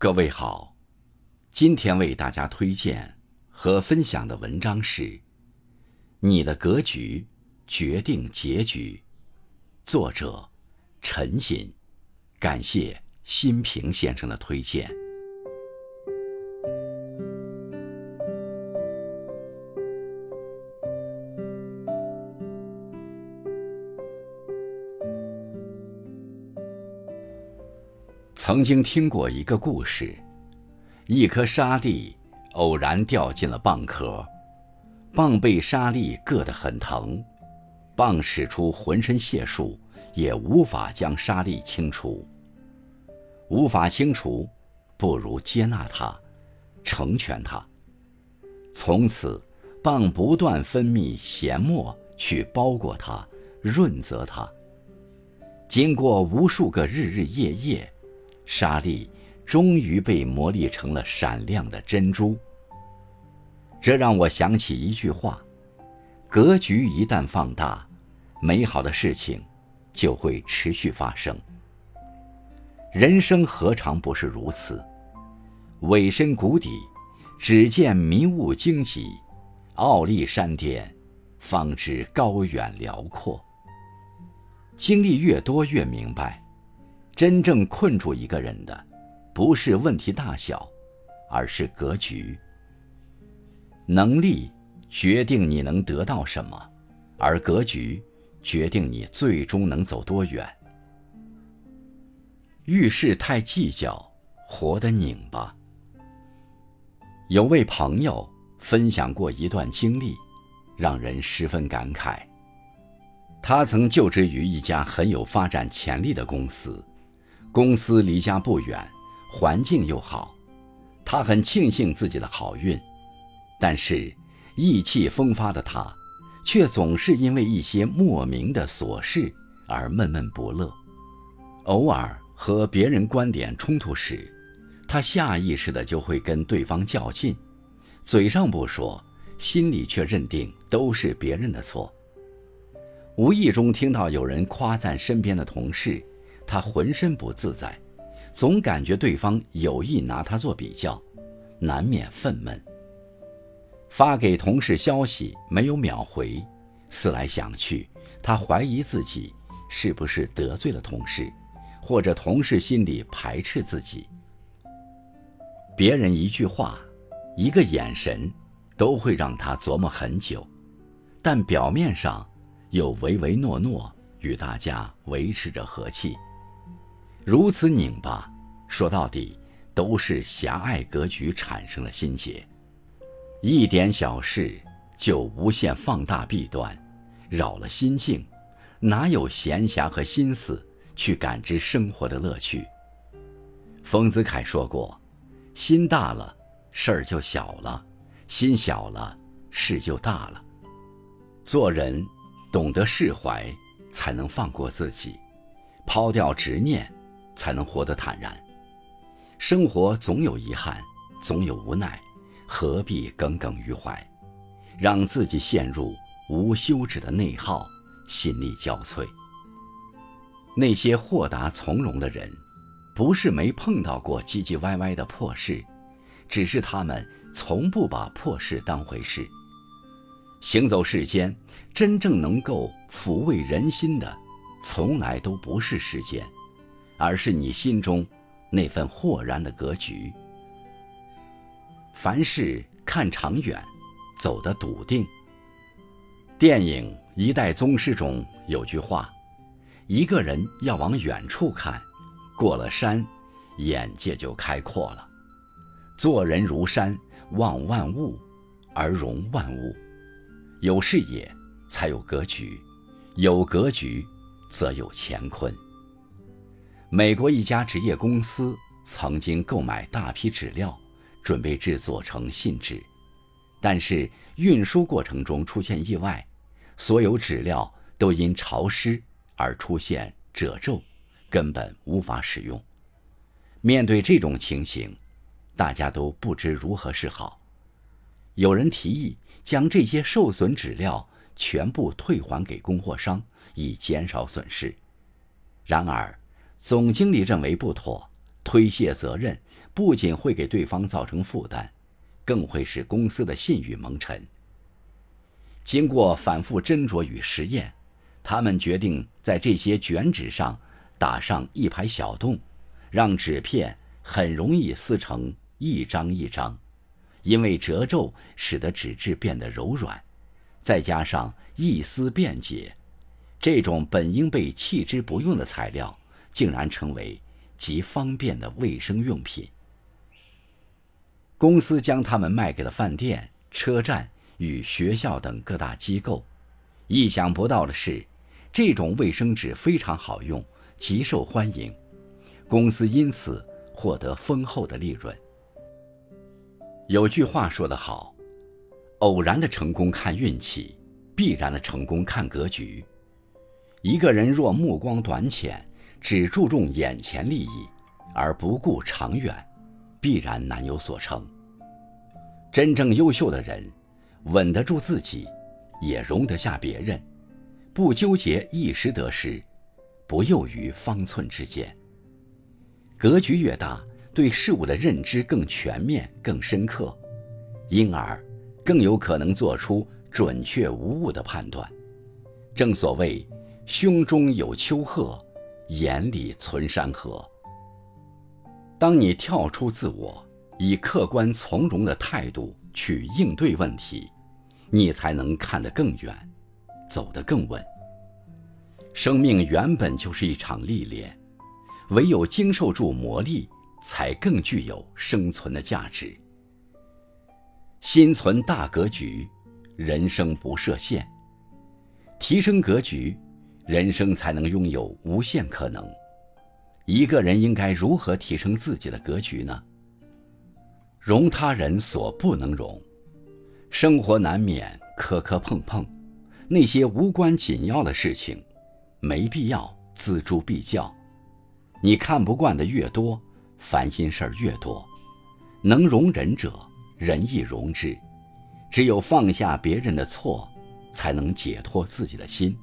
各位好，今天为大家推荐和分享的文章是《你的格局决定结局》，作者陈锦，感谢新平先生的推荐。曾经听过一个故事：一颗沙粒偶然掉进了蚌壳，蚌被沙粒硌得很疼，蚌使出浑身解数也无法将沙粒清除。无法清除，不如接纳它，成全它。从此，蚌不断分泌咸沫去包裹它，润泽它。经过无数个日日夜夜。沙粒终于被磨砺成了闪亮的珍珠。这让我想起一句话：格局一旦放大，美好的事情就会持续发生。人生何尝不是如此？委身谷底，只见迷雾荆棘；傲立山巅，方知高远辽阔。经历越多，越明白。真正困住一个人的，不是问题大小，而是格局。能力决定你能得到什么，而格局决定你最终能走多远。遇事太计较，活得拧巴。有位朋友分享过一段经历，让人十分感慨。他曾就职于一家很有发展潜力的公司。公司离家不远，环境又好，他很庆幸自己的好运。但是，意气风发的他，却总是因为一些莫名的琐事而闷闷不乐。偶尔和别人观点冲突时，他下意识的就会跟对方较劲，嘴上不说，心里却认定都是别人的错。无意中听到有人夸赞身边的同事。他浑身不自在，总感觉对方有意拿他做比较，难免愤懑。发给同事消息没有秒回，思来想去，他怀疑自己是不是得罪了同事，或者同事心里排斥自己。别人一句话，一个眼神，都会让他琢磨很久，但表面上又唯唯诺诺，与大家维持着和气。如此拧巴，说到底都是狭隘格局产生了心结。一点小事就无限放大弊端，扰了心境，哪有闲暇和心思去感知生活的乐趣？丰子恺说过：“心大了，事儿就小了；心小了，事就大了。”做人懂得释怀，才能放过自己，抛掉执念。才能活得坦然。生活总有遗憾，总有无奈，何必耿耿于怀，让自己陷入无休止的内耗，心力交瘁？那些豁达从容的人，不是没碰到过唧唧歪歪的破事，只是他们从不把破事当回事。行走世间，真正能够抚慰人心的，从来都不是时间。而是你心中那份豁然的格局。凡事看长远，走得笃定。电影《一代宗师》中有句话：“一个人要往远处看，过了山，眼界就开阔了。做人如山，望万物而容万物。有视野，才有格局；有格局，则有乾坤。”美国一家纸业公司曾经购买大批纸料，准备制作成信纸，但是运输过程中出现意外，所有纸料都因潮湿而出现褶皱，根本无法使用。面对这种情形，大家都不知如何是好。有人提议将这些受损纸料全部退还给供货商，以减少损失。然而，总经理认为不妥，推卸责任不仅会给对方造成负担，更会使公司的信誉蒙尘。经过反复斟酌与实验，他们决定在这些卷纸上打上一排小洞，让纸片很容易撕成一张一张，因为褶皱使得纸质变得柔软，再加上易撕便捷，这种本应被弃之不用的材料，竟然成为极方便的卫生用品。公司将它们卖给了饭店、车站。与学校等各大机构，意想不到的是，这种卫生纸非常好用，极受欢迎，公司因此获得丰厚的利润。有句话说得好：“偶然的成功看运气，必然的成功看格局。”一个人若目光短浅，只注重眼前利益，而不顾长远，必然难有所成。真正优秀的人。稳得住自己，也容得下别人，不纠结一时得失，不囿于方寸之间。格局越大，对事物的认知更全面、更深刻，因而更有可能做出准确无误的判断。正所谓“胸中有丘壑，眼里存山河”。当你跳出自我，以客观从容的态度去应对问题。你才能看得更远，走得更稳。生命原本就是一场历练，唯有经受住磨砺，才更具有生存的价值。心存大格局，人生不设限。提升格局，人生才能拥有无限可能。一个人应该如何提升自己的格局呢？容他人所不能容。生活难免磕磕碰碰，那些无关紧要的事情，没必要锱铢必较。你看不惯的越多，烦心事儿越多。能容人者，人亦容之。只有放下别人的错，才能解脱自己的心。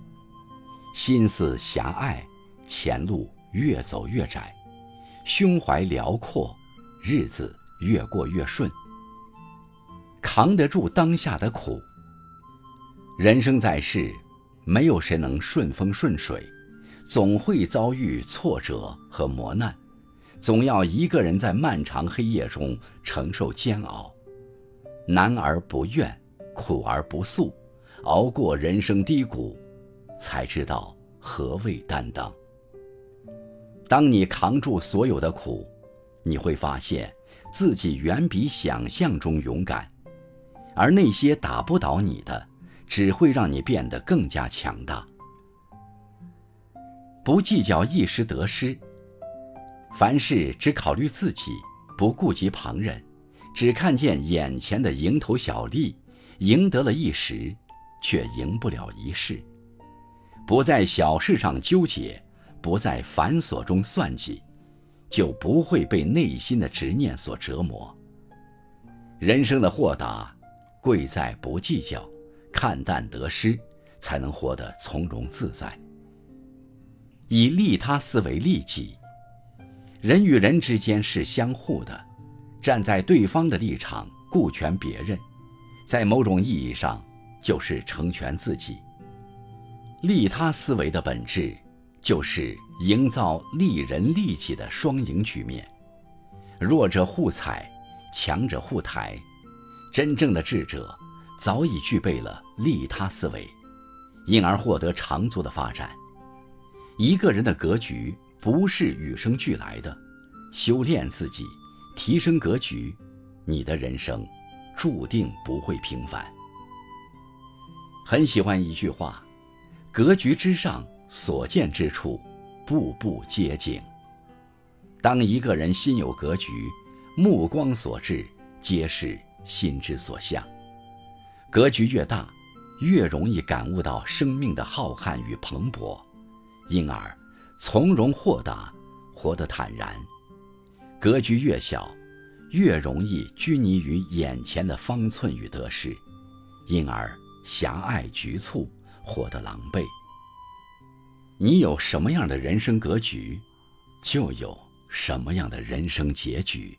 心思狭隘，前路越走越窄；胸怀辽阔，日子越过越顺。扛得住当下的苦。人生在世，没有谁能顺风顺水，总会遭遇挫折和磨难，总要一个人在漫长黑夜中承受煎熬。难而不怨，苦而不诉，熬过人生低谷，才知道何谓担当。当你扛住所有的苦，你会发现自己远比想象中勇敢。而那些打不倒你的，只会让你变得更加强大。不计较一时得失，凡事只考虑自己，不顾及旁人，只看见眼前的蝇头小利，赢得了一时，却赢不了一世。不在小事上纠结，不在繁琐中算计，就不会被内心的执念所折磨。人生的豁达。贵在不计较，看淡得失，才能活得从容自在。以利他思维利己，人与人之间是相互的，站在对方的立场顾全别人，在某种意义上就是成全自己。利他思维的本质，就是营造利人利己的双赢局面，弱者互踩，强者互抬。真正的智者早已具备了利他思维，因而获得长足的发展。一个人的格局不是与生俱来的，修炼自己，提升格局，你的人生注定不会平凡。很喜欢一句话：“格局之上，所见之处，步步皆景。”当一个人心有格局，目光所至，皆是。心之所向，格局越大，越容易感悟到生命的浩瀚与蓬勃，因而从容豁达，活得坦然；格局越小，越容易拘泥于眼前的方寸与得失，因而狭隘局促，活得狼狈。你有什么样的人生格局，就有什么样的人生结局？